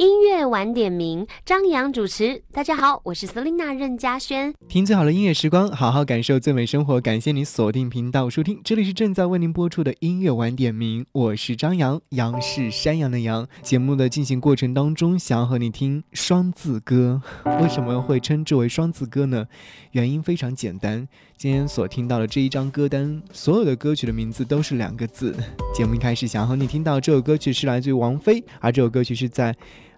音乐晚点名，张扬主持。大家好，我是 Selina 任嘉轩。听最好的音乐时光，好好感受最美生活。感谢您锁定频道收听，这里是正在为您播出的音乐晚点名，我是张扬，杨是山羊的羊。节目的进行过程当中，想要和你听双字歌。为什么会称之为双字歌呢？原因非常简单，今天所听到的这一张歌单，所有的歌曲的名字都是两个字。节目一开始想要和你听到这首歌曲是来自于王菲，而这首歌曲是在。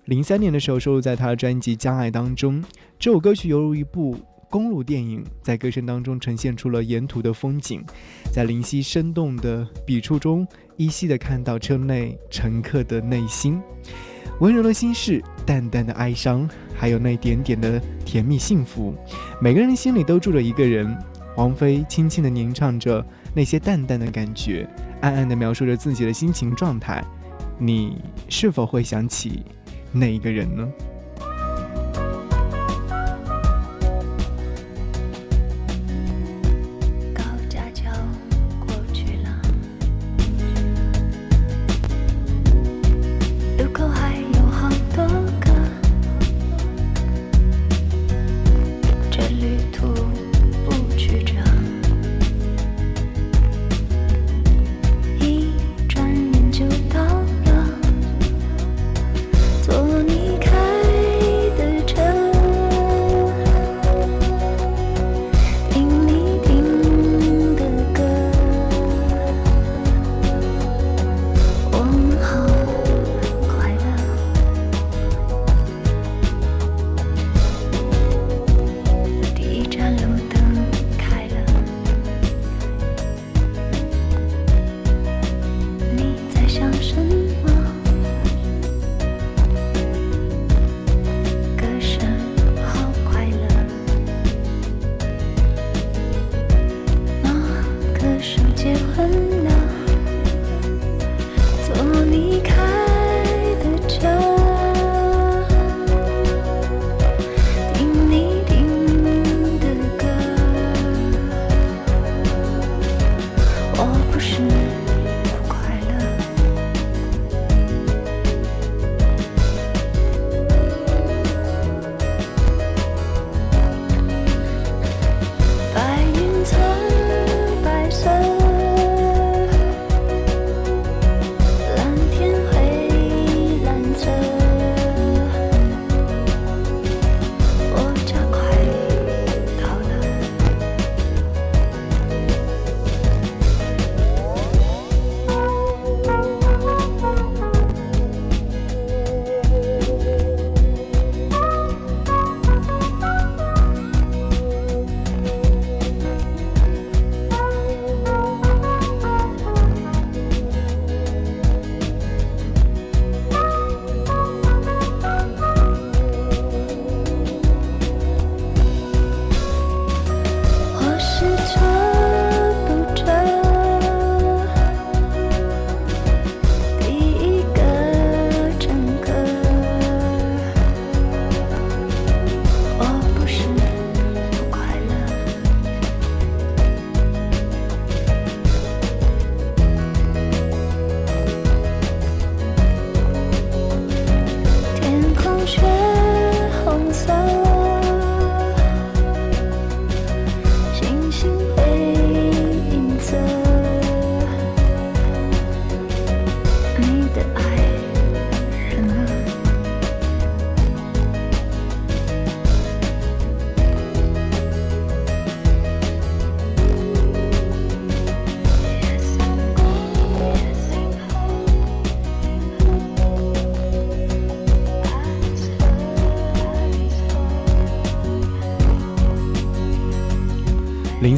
零三年的时候收录在他的专辑《将爱》当中，这首歌曲犹如一部公路电影，在歌声当中呈现出了沿途的风景，在林夕生动的笔触中，依稀的看到车内乘客的内心，温柔的心事，淡淡的哀伤，还有那点点的甜蜜幸福，每个人心里都住着一个人。王菲轻轻的吟唱着那些淡淡的感觉，暗暗的描述着自己的心情状态，你是否会想起？哪一个人呢？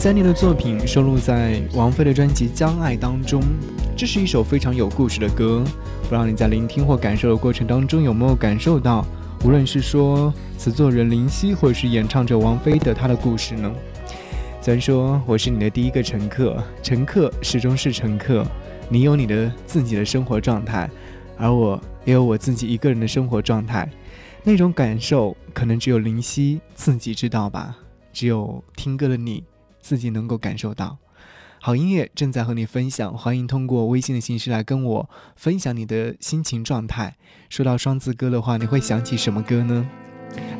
三年的作品收录在王菲的专辑《将爱》当中，这是一首非常有故事的歌。不知道你在聆听或感受的过程当中有没有感受到，无论是说词作人林夕，或者是演唱者王菲的她的故事呢？虽然说我是你的第一个乘客，乘客始终是乘客，你有你的自己的生活状态，而我也有我自己一个人的生活状态，那种感受可能只有林夕自己知道吧，只有听歌的你。自己能够感受到。好音乐正在和你分享，欢迎通过微信的形式来跟我分享你的心情状态。说到双字歌的话，你会想起什么歌呢？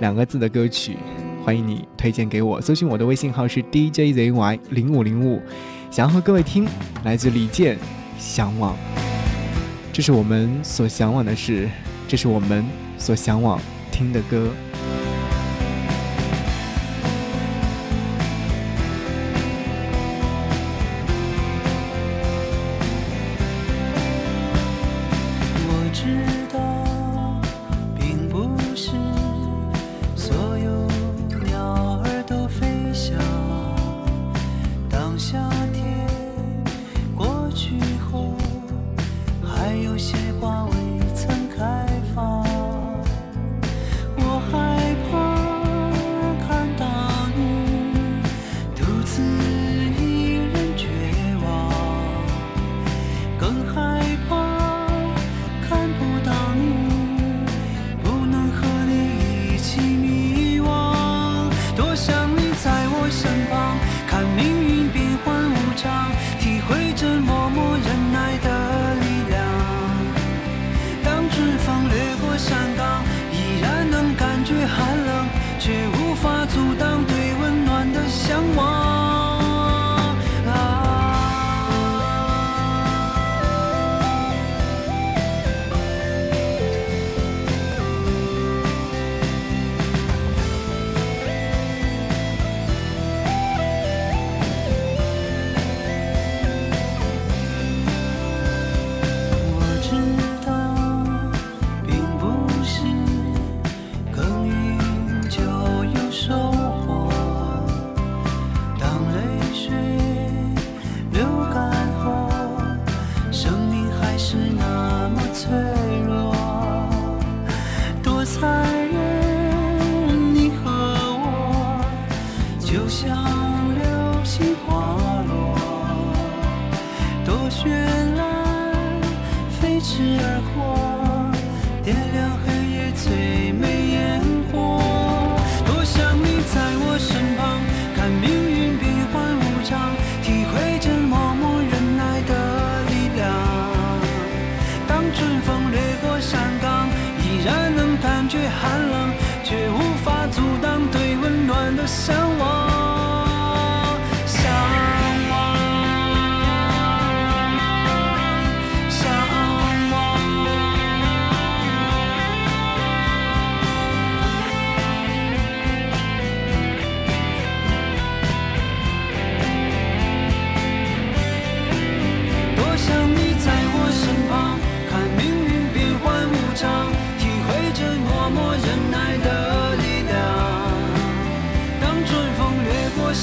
两个字的歌曲，欢迎你推荐给我。搜寻我的微信号是 DJZY 零五零五，想要和各位听来自李健《向往》，这是我们所向往的事，这是我们所向往听的歌。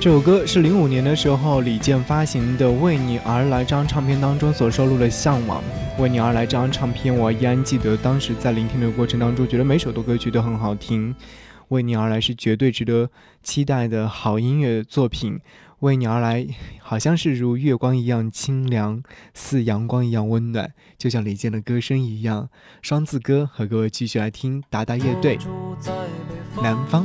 这首歌是零五年的时候李健发行的《为你而来》这张唱片当中所收录的《向往》。《为你而来》这张唱片，我依然记得当时在聆听的过程当中，觉得每首的歌曲都很好听。为你而来是绝对值得期待的好音乐作品。为你而来，好像是如月光一样清凉，似阳光一样温暖，就像李健的歌声一样。双字歌和各位继续来听达达乐队《南方》。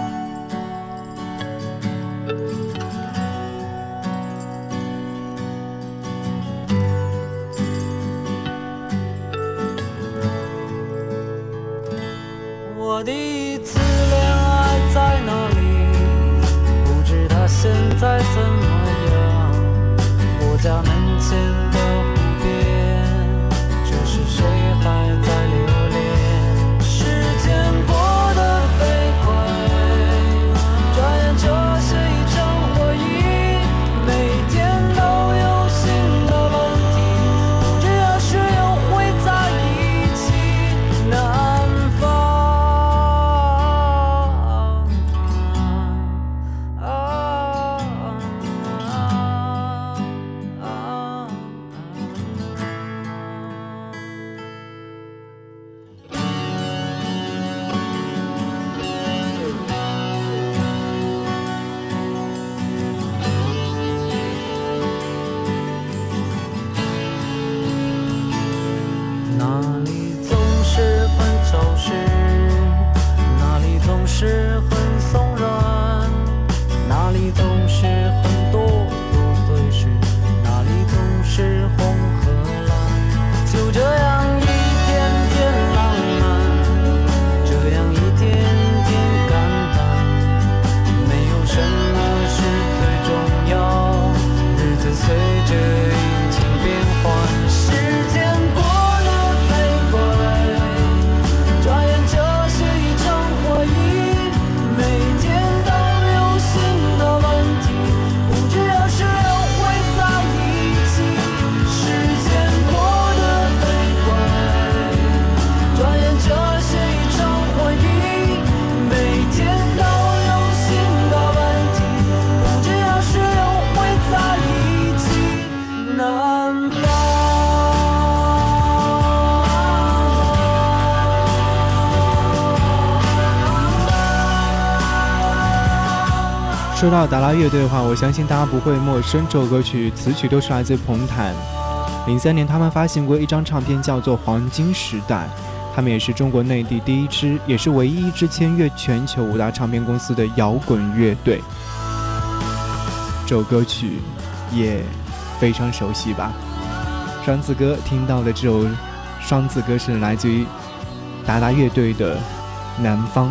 说到达拉乐队的话，我相信大家不会陌生。这首歌曲词曲都是来自彭坦。零三年，他们发行过一张唱片，叫做《黄金时代》。他们也是中国内地第一支，也是唯一一支签约全球五大唱片公司的摇滚乐队。这首歌曲也非常熟悉吧？双子歌听到的这首双子歌是来自于达达乐队的《南方》。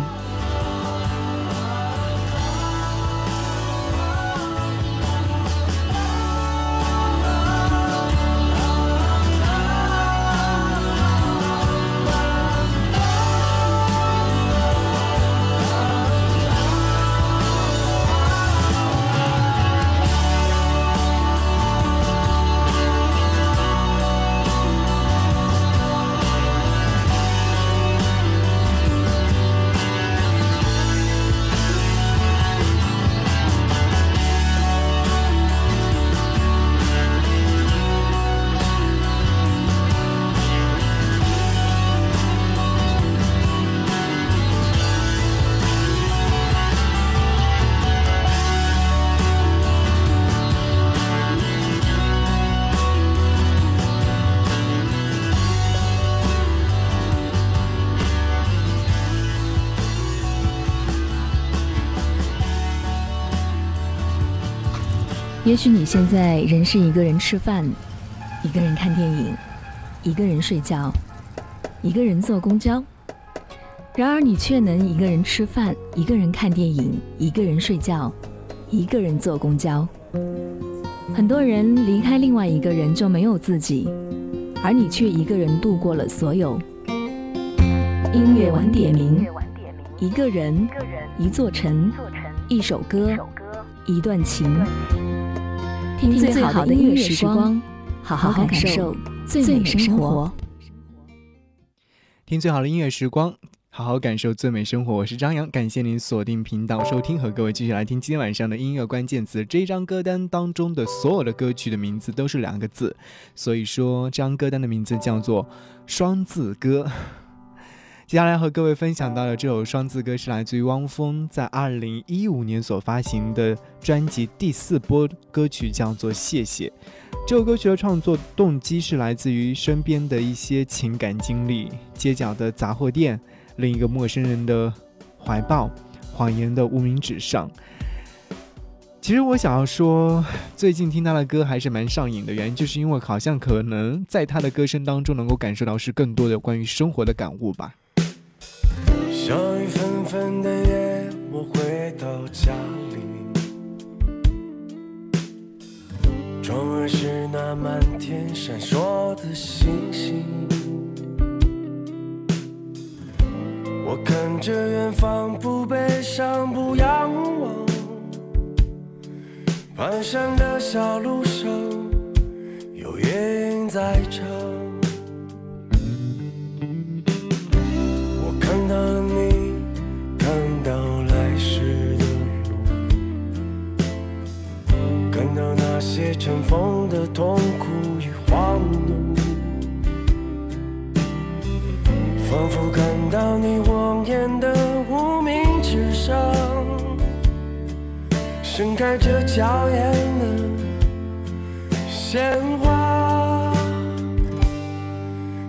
也许你现在仍是一个人吃饭，一个人看电影，一个人睡觉，一个人坐公交。然而你却能一个人吃饭，一个人看电影，一个人睡觉，一个人坐公交。很多人离开另外一个人就没有自己，而你却一个人度过了所有。音乐晚点名，一个人，一座城，一首歌，一段情。听最好的音乐时光，好好感受最美生活。听最好的音乐时光，好好感受最美生活。我是张扬，感谢您锁定频道收听，和各位继续来听今天晚上的音乐关键词。这张歌单当中的所有的歌曲的名字都是两个字，所以说这张歌单的名字叫做双字歌。接下来和各位分享到的这首双字歌是来自于汪峰在二零一五年所发行的专辑第四波歌曲，叫做《谢谢》。这首歌曲的创作动机是来自于身边的一些情感经历：街角的杂货店，另一个陌生人的怀抱，谎言的无名指上。其实我想要说，最近听他的歌还是蛮上瘾的，原因就是因为好像可能在他的歌声当中能够感受到是更多的关于生活的感悟吧。小雨纷的夜，我回到家里，窗外是那满天闪烁的星星。我看着远方，不悲伤，不仰望，蹒跚的小路上，有夜莺在唱。尘封的痛苦与荒怒，仿佛看到你望眼的无名指上，盛开着娇艳的鲜花。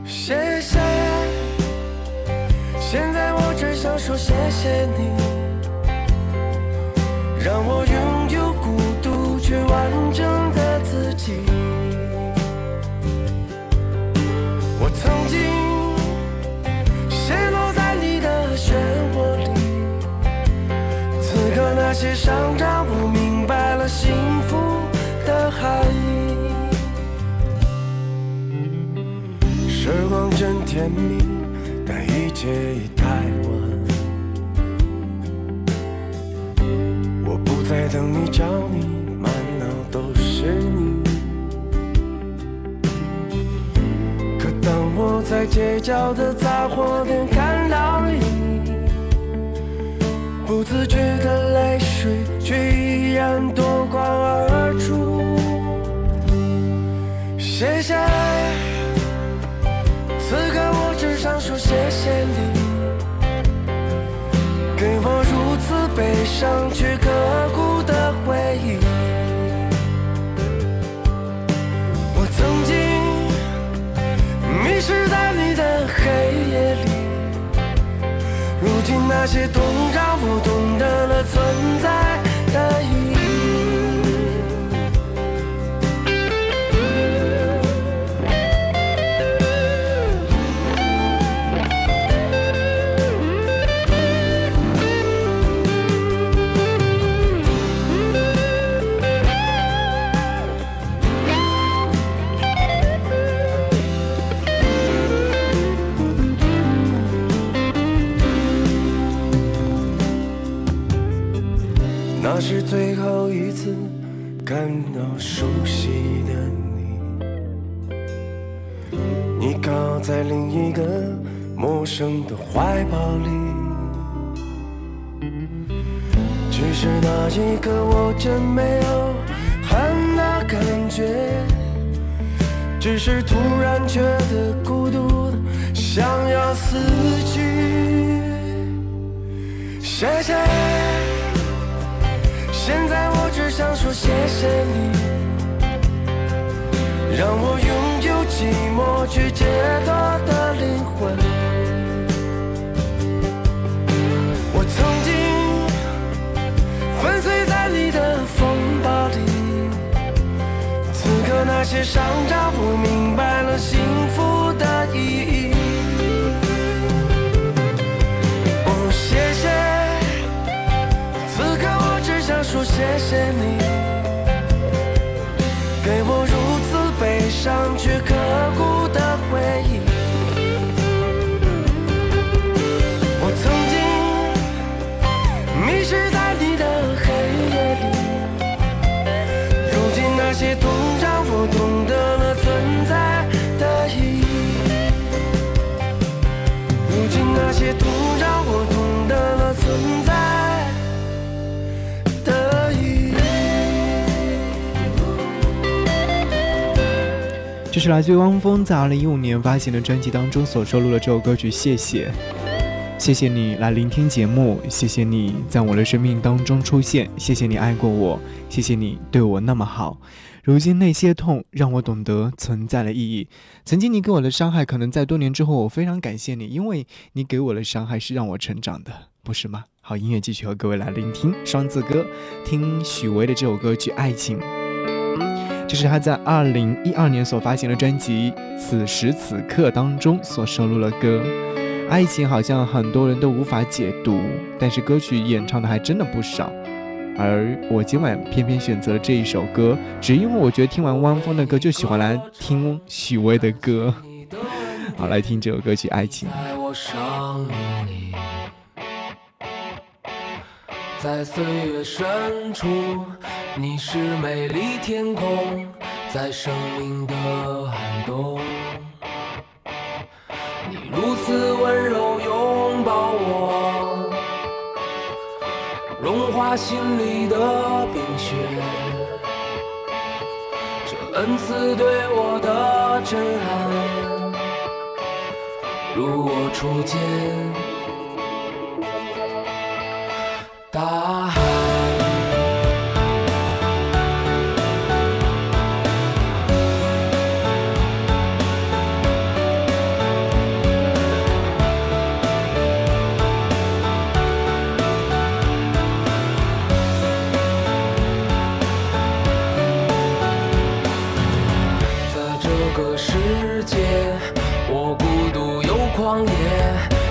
谢谢，现在我只想说谢谢你，让我拥有孤独却完整。己我曾经陷落在你的漩涡里，此刻那些伤让我明白了幸福的含义。时光真甜蜜，但一切已太晚。我不再等你找你，街角的杂货店看到你，不自觉的泪水却依然夺眶而出。谢谢，此刻我只想说谢谢你，给我如此悲伤却刻骨黑夜里。如今那些懂让我懂得了存在的意义。你靠在另一个陌生的怀抱里。只是那一刻，我真没有恨的感觉，只是突然觉得孤独的想要死去。谢谢。现在我只想说谢谢你，让我拥有寂寞却解脱的灵魂。我曾经粉碎在你的风暴里，此刻那些伤让我明白了幸福的意义。哦，谢谢。此刻我只想说谢谢你，上去刻骨的回忆。是来自于汪峰在二零一五年发行的专辑当中所收录的这首歌曲《谢谢》。谢谢你来聆听节目，谢谢你在我的生命当中出现，谢谢你爱过我，谢谢你对我那么好。如今那些痛让我懂得存在的意义。曾经你给我的伤害，可能在多年之后，我非常感谢你，因为你给我的伤害是让我成长的，不是吗？好，音乐继续和各位来聆听双子歌，听许巍的这首歌曲《爱情》。这是他在二零一二年所发行的专辑《此时此刻》当中所收录的歌。爱情好像很多人都无法解读，但是歌曲演唱的还真的不少。而我今晚偏偏选择了这一首歌，只因为我觉得听完汪峰的歌就喜欢来听许巍的歌。好，来听这首歌曲《爱情》。在我生命里，在岁月深处，你是美丽天空，在生命的寒冬，你如此温柔拥抱我，融化心里的冰雪。这恩赐对我的震撼。如我初见大个世界，我孤独又狂野，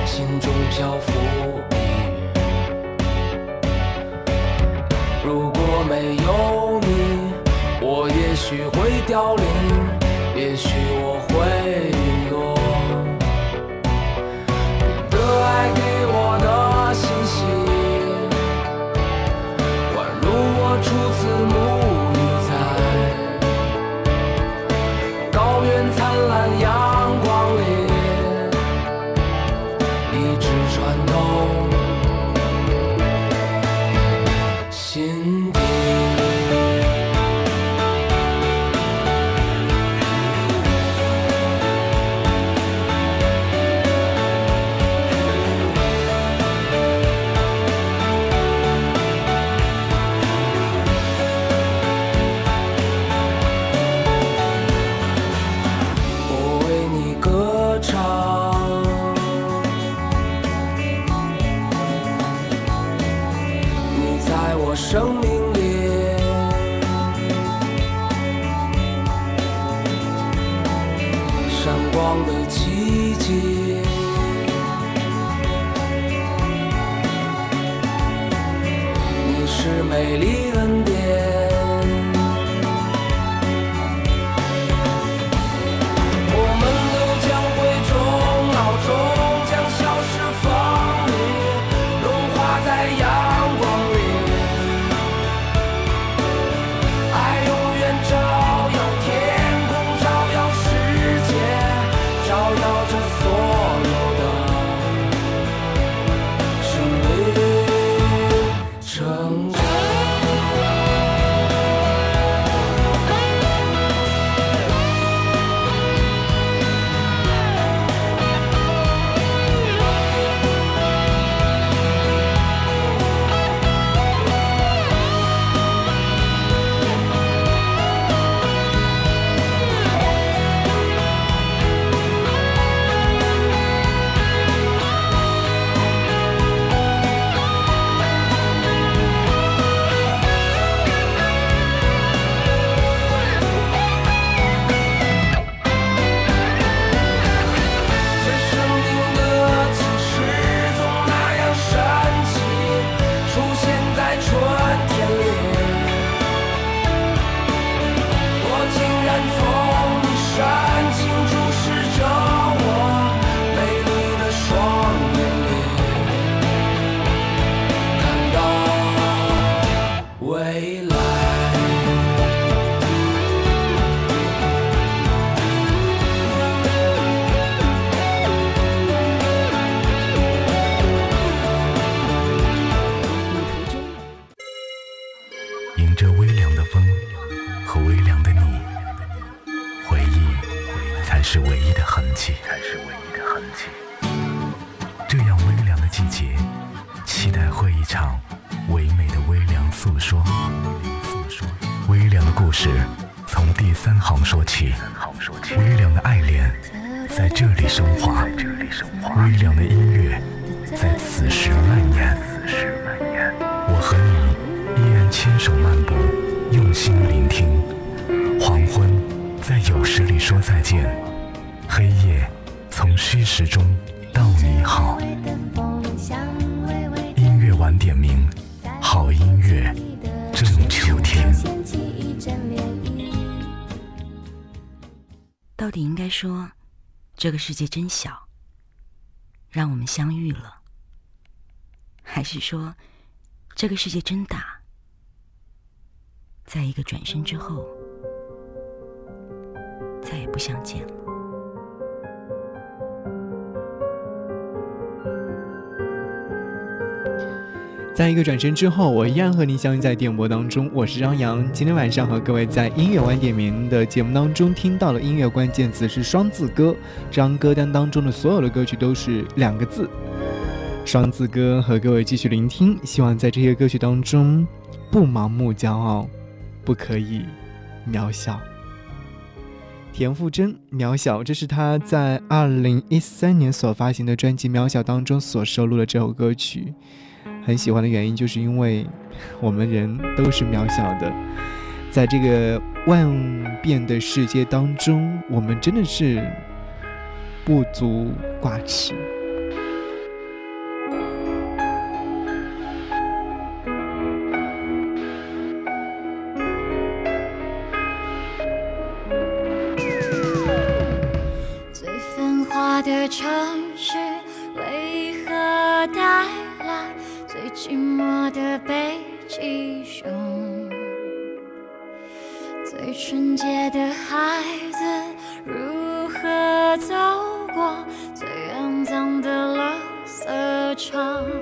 心中漂浮一。如果没有你，我也许会凋零，也许挂，在阳是唯一的痕迹。才是唯一的痕迹。这样微凉的季节，期待会一场唯美的微凉诉说。诉说微凉的故事从第三行说起，微凉的爱恋在这里升华，微凉的音乐在此时蔓延。此时蔓延。我和你依然牵手漫步，用心聆听。黄昏在有时里说再见，黑夜从虚实中道你好。音乐晚点名，好音乐正秋天。到底应该说，这个世界真小，让我们相遇了，还是说，这个世界真大，在一个转身之后，再也不相见了？在一个转身之后，我依然和你相遇在电波当中。我是张扬，今天晚上和各位在音乐晚点名的节目当中听到了音乐关键词是双字歌，这张歌单当中的所有的歌曲都是两个字。双字歌和各位继续聆听，希望在这些歌曲当中不盲目骄傲，不可以渺小。田馥甄《渺小》，这是他在二零一三年所发行的专辑《渺小》当中所收录的这首歌曲。很喜欢的原因，就是因为我们人都是渺小的，在这个万变的世界当中，我们真的是不足挂齿。最繁华的城我的北极熊？最纯洁的孩子，如何走过最肮脏的垃圾场？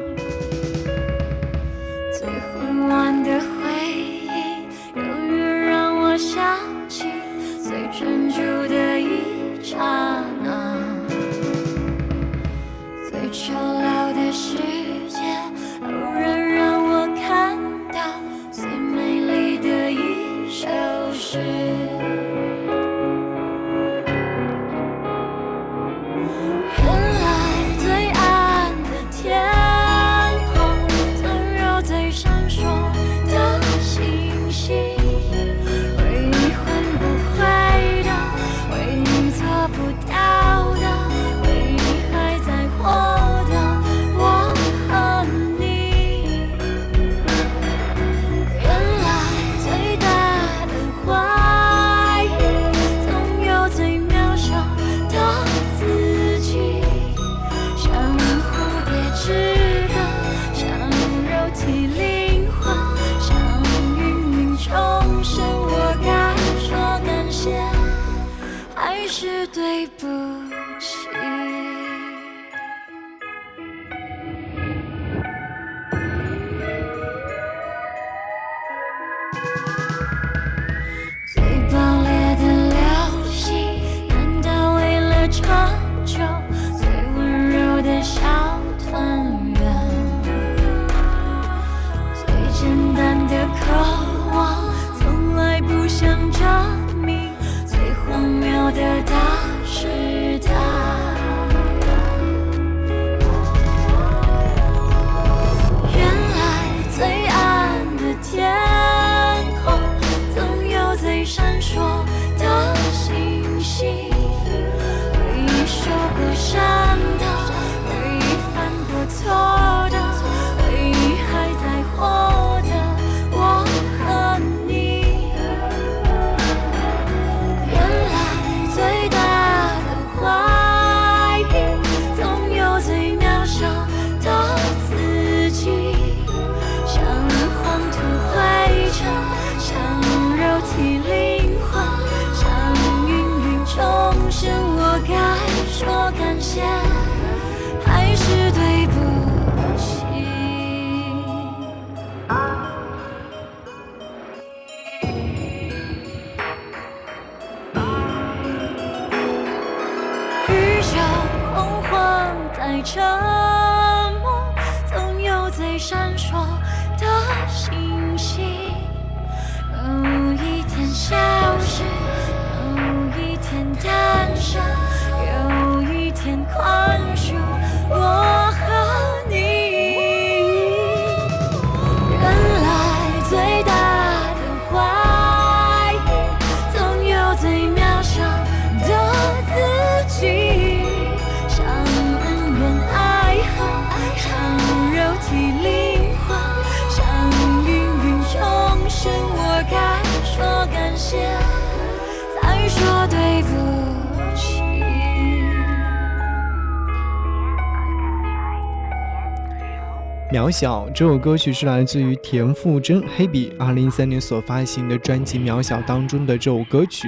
渺小这首歌曲是来自于田馥甄黑笔二零一三年所发行的专辑《渺小》当中的这首歌曲。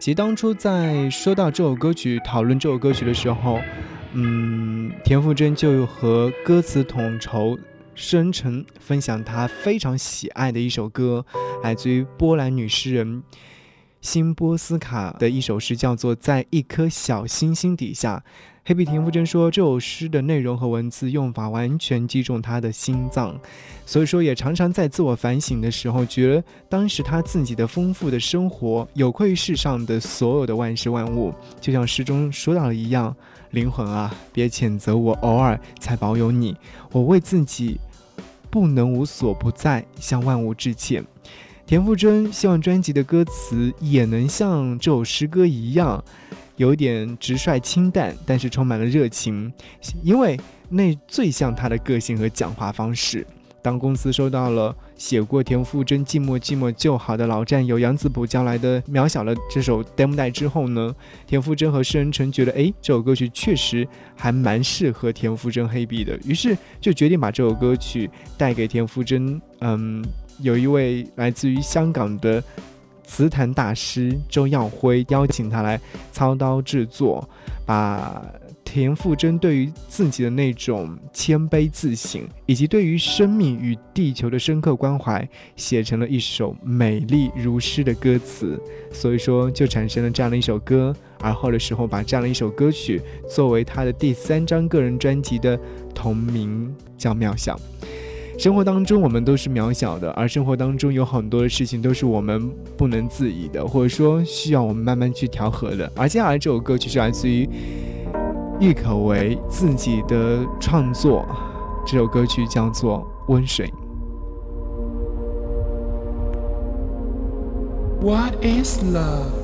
其实当初在说到这首歌曲、讨论这首歌曲的时候，嗯，田馥甄就和歌词统筹施恩成分享他非常喜爱的一首歌，来自于波兰女诗人辛波斯卡的一首诗，叫做《在一颗小星星底下》。黑笔田馥甄说，这首诗的内容和文字用法完全击中他的心脏，所以说也常常在自我反省的时候，觉得当时他自己的丰富的生活有愧于世上的所有的万事万物，就像诗中说到的一样，灵魂啊，别谴责我偶尔才保有你，我为自己不能无所不在向万物致歉。田馥甄希望专辑的歌词也能像这首诗歌一样。有点直率清淡，但是充满了热情，因为那最像他的个性和讲话方式。当公司收到了写过田馥甄《寂寞寂寞就好》的老战友杨子卜交来的渺小的这首 demo 带之后呢，田馥甄和施恩成觉得，哎，这首歌曲确实还蛮适合田馥甄黑笔的，于是就决定把这首歌曲带给田馥甄。嗯，有一位来自于香港的。词坛大师周耀辉邀请他来操刀制作，把田馥甄对于自己的那种谦卑自省，以及对于生命与地球的深刻关怀，写成了一首美丽如诗的歌词。所以说，就产生了这样的一首歌。而后的时候，把这样的一首歌曲作为他的第三张个人专辑的同名，叫《妙想》。生活当中，我们都是渺小的，而生活当中有很多的事情都是我们不能自已的，或者说需要我们慢慢去调和的。而接下来这首歌曲是来自于郁可唯自己的创作，这首歌曲叫做《温水》。What is love?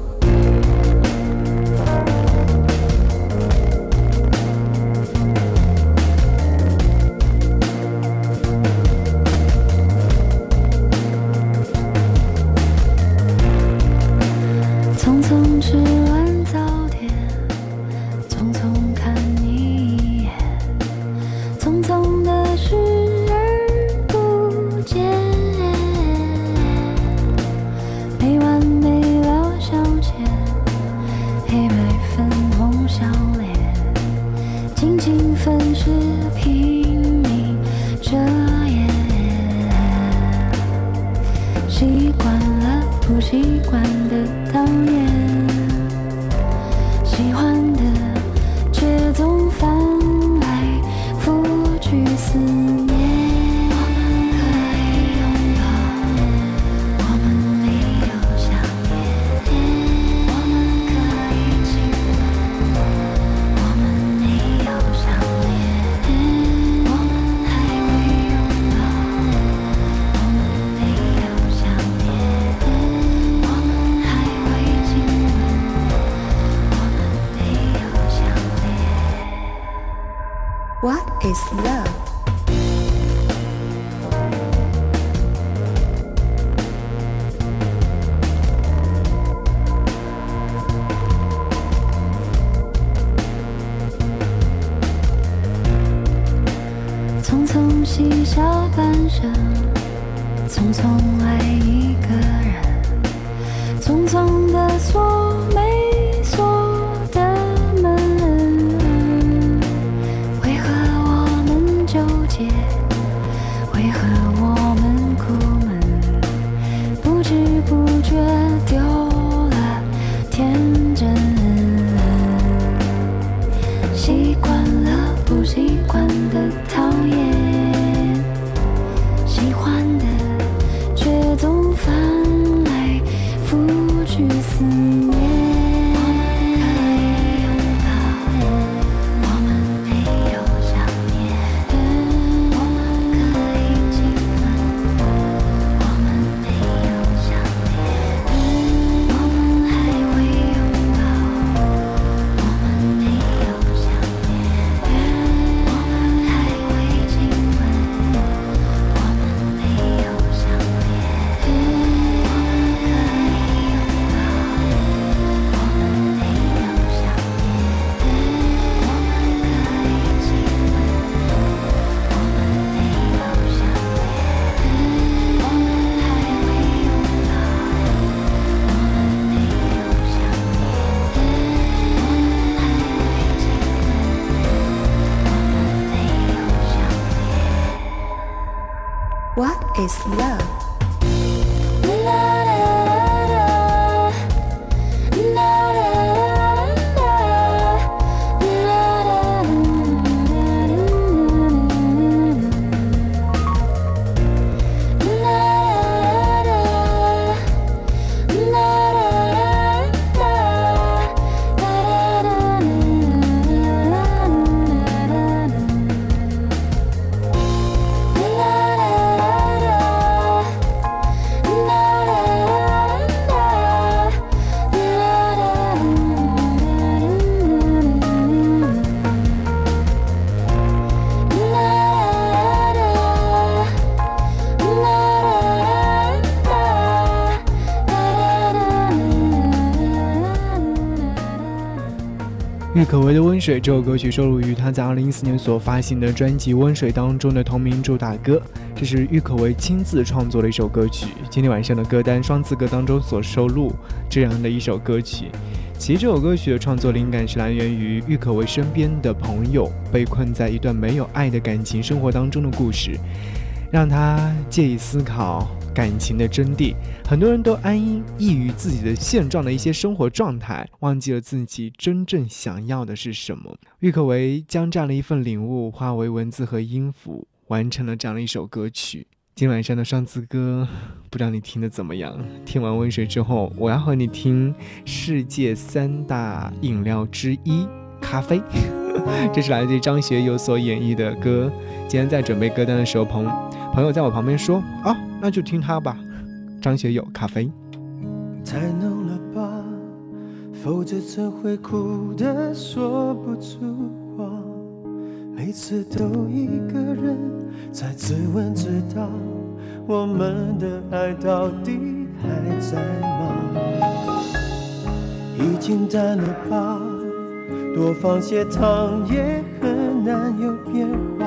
温水》这首歌曲收录于他在2014年所发行的专辑《温水》当中的同名主打歌，这是郁可唯亲自创作的一首歌曲。今天晚上的歌单双字歌当中所收录这样的一首歌曲。其实这首歌曲的创作灵感是来源于郁可唯身边的朋友被困在一段没有爱的感情生活当中的故事，让他借以思考感情的真谛。很多人都安逸于自己的现状的一些生活状态，忘记了自己真正想要的是什么。郁可唯将这样的一份领悟化为文字和音符，完成了这样的一首歌曲。今晚上的双字歌，不知道你听的怎么样？听完温水之后，我要和你听世界三大饮料之一——咖啡。这是来自于张学友所演绎的歌。今天在准备歌单的时候，朋朋友在我旁边说：“啊，那就听他吧。”张学友，咖啡。太浓了吧，否则怎会哭得说不出话？每次都一个人在自问自答，我们的爱到底还在吗？已经淡了吧，多放些糖也很难有变化，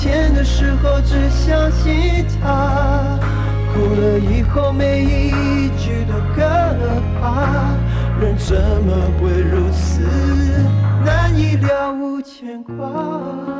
甜的时候只相信他，哭了以后每一句都可怕，人怎么会如此难以了无牵挂？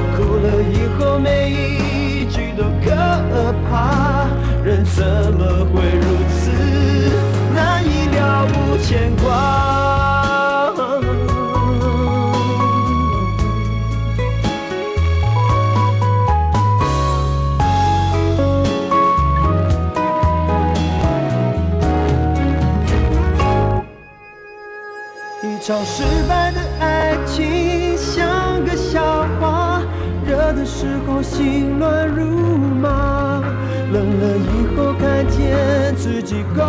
哭了以后每一句都可怕，人怎么会如此难以了无牵挂？一场失败的爱情像个笑话，的时候心乱如麻，冷了以后看见自己够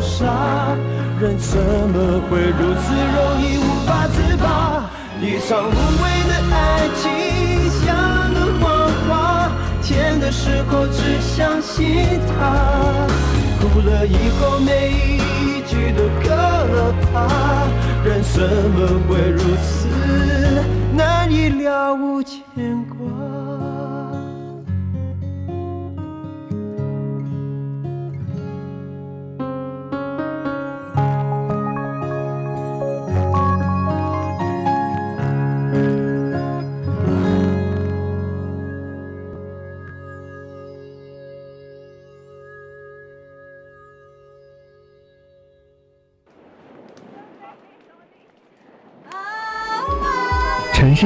傻，人怎么会如此容易无法自拔？一场无谓的爱情像个谎话，甜的时候只相信它，哭了以后每一句都可怕，人怎么会如此难以了无牵挂？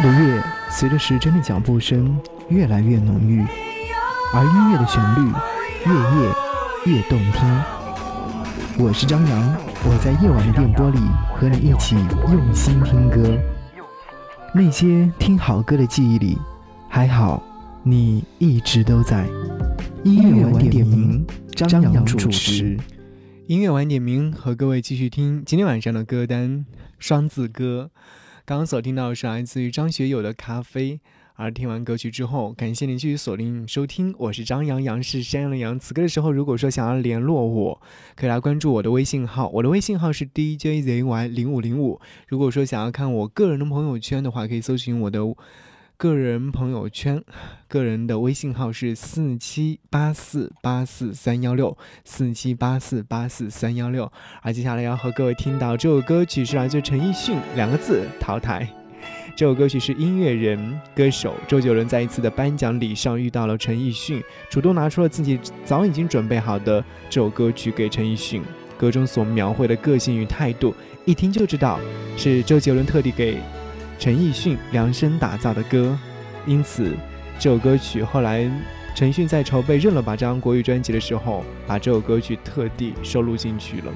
城市的夜随着时针的脚步声越来越浓郁，而音乐的旋律越夜越动听。我是张扬，我在夜晚的电波里和你一起用心听歌。那些听好歌的记忆里，还好你一直都在。音乐晚点名，张扬主持。音乐晚点名，和各位继续听今天晚上的歌单双字歌。刚刚所听到的是来自于张学友的《咖啡》，而听完歌曲之后，感谢您继续锁定收听，我是张阳，阳是山羊的羊。此刻的时候，如果说想要联络我，可以来关注我的微信号，我的微信号是 DJZY 零五零五。如果说想要看我个人的朋友圈的话，可以搜寻我的个人朋友圈，个人的微信号是四七八四八四三幺六四七八四八四三幺六。而接下来要和各位听到这首歌曲是来自陈奕迅，两个字淘汰。这首歌曲是音乐人、歌手周杰伦在一次的颁奖礼上遇到了陈奕迅，主动拿出了自己早已经准备好的这首歌曲给陈奕迅。歌中所描绘的个性与态度，一听就知道是周杰伦特地给陈奕迅量身打造的歌。因此，这首歌曲后来陈奕迅在筹备《认了吧》这张国语专辑的时候，把这首歌曲特地收录进去了。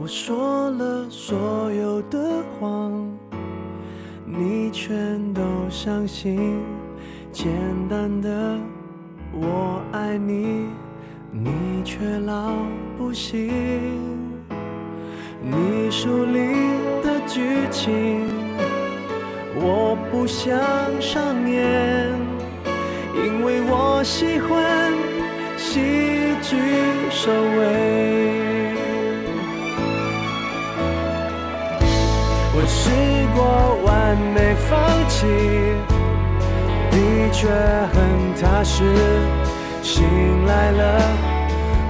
我说了所有的谎，你全都相信。简单的我爱你，你却老不信。你书里的剧情，我不想上演，因为我喜欢喜剧收尾。我试过完美放弃，的确很踏实。醒来了，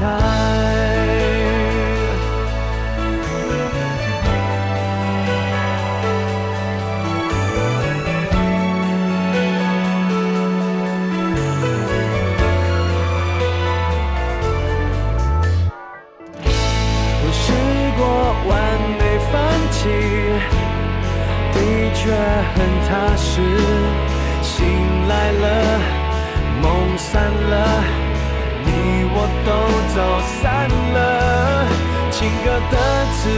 的走散了。情歌的词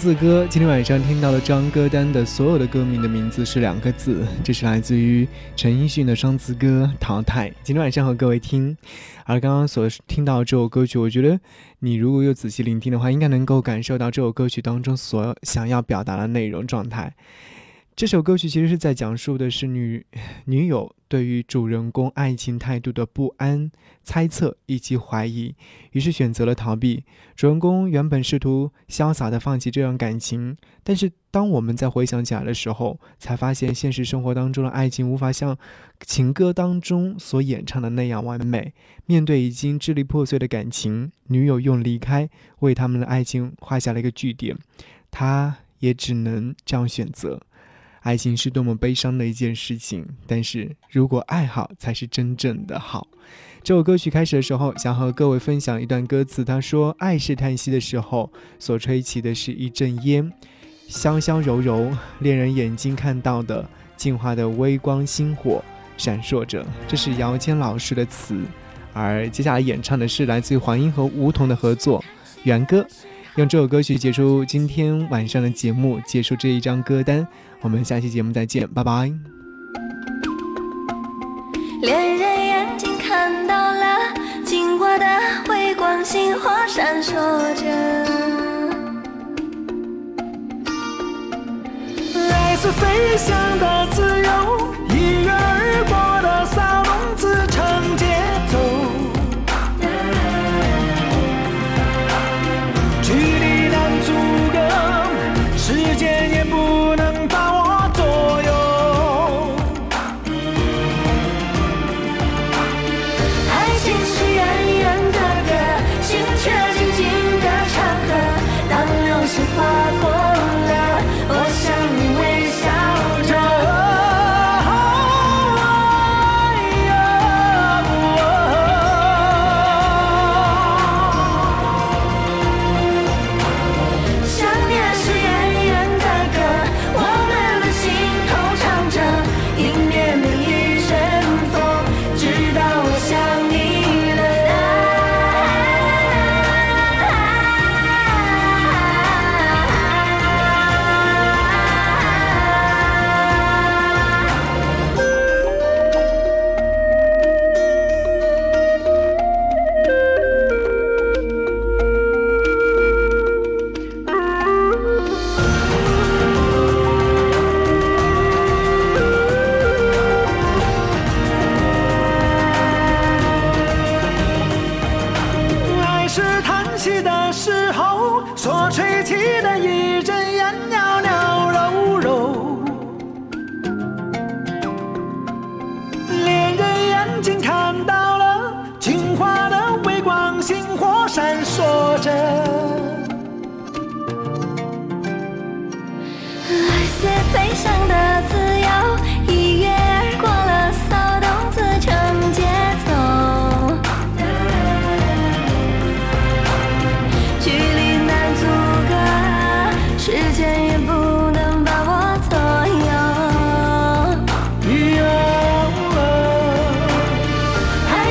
字歌，今天晚上听到了这张歌单的所有的歌名的名字是两个字，这是来自于陈奕迅的双字歌《淘汰》。今天晚上和各位听，而刚刚所听到这首歌曲，我觉得你如果有仔细聆听的话，应该能够感受到这首歌曲当中所想要表达的内容状态。这首歌曲其实是在讲述的是女 女友对于主人公爱情态度的不安、猜测以及怀疑，于是选择了逃避。主人公原本试图潇洒地放弃这段感情，但是当我们再回想起来的时候，才发现现实生活当中的爱情无法像情歌当中所演唱的那样完美。面对已经支离破碎的感情，女友用离开为他们的爱情画下了一个句点，他也只能这样选择。爱情是多么悲伤的一件事情，但是如果爱好才是真正的好。这首歌曲开始的时候，想和各位分享一段歌词。他说：“爱是叹息的时候，所吹起的是一阵烟，香香柔柔，恋人眼睛看到的净化的微光星火闪烁着。”这是姚谦老师的词，而接下来演唱的是来自于黄英和吴彤的合作《原歌》。用这首歌曲结束今天晚上的节目，结束这一张歌单。我们下期节目再见，拜拜。恋人眼睛看到了金华的微光，星火闪烁着。爱是飞翔的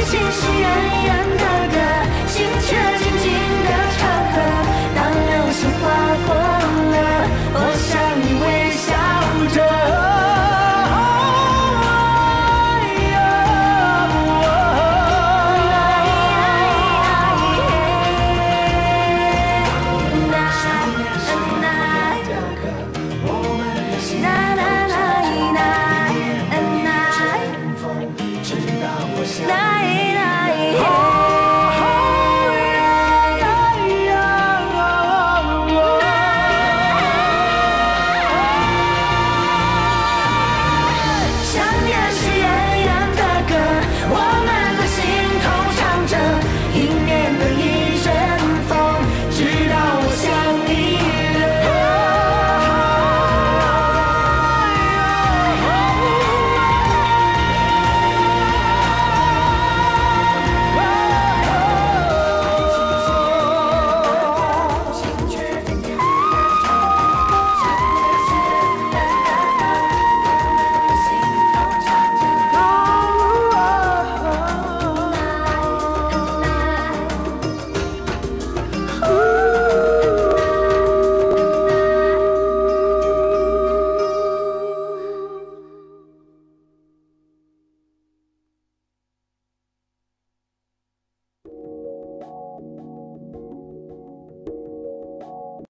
心是远远的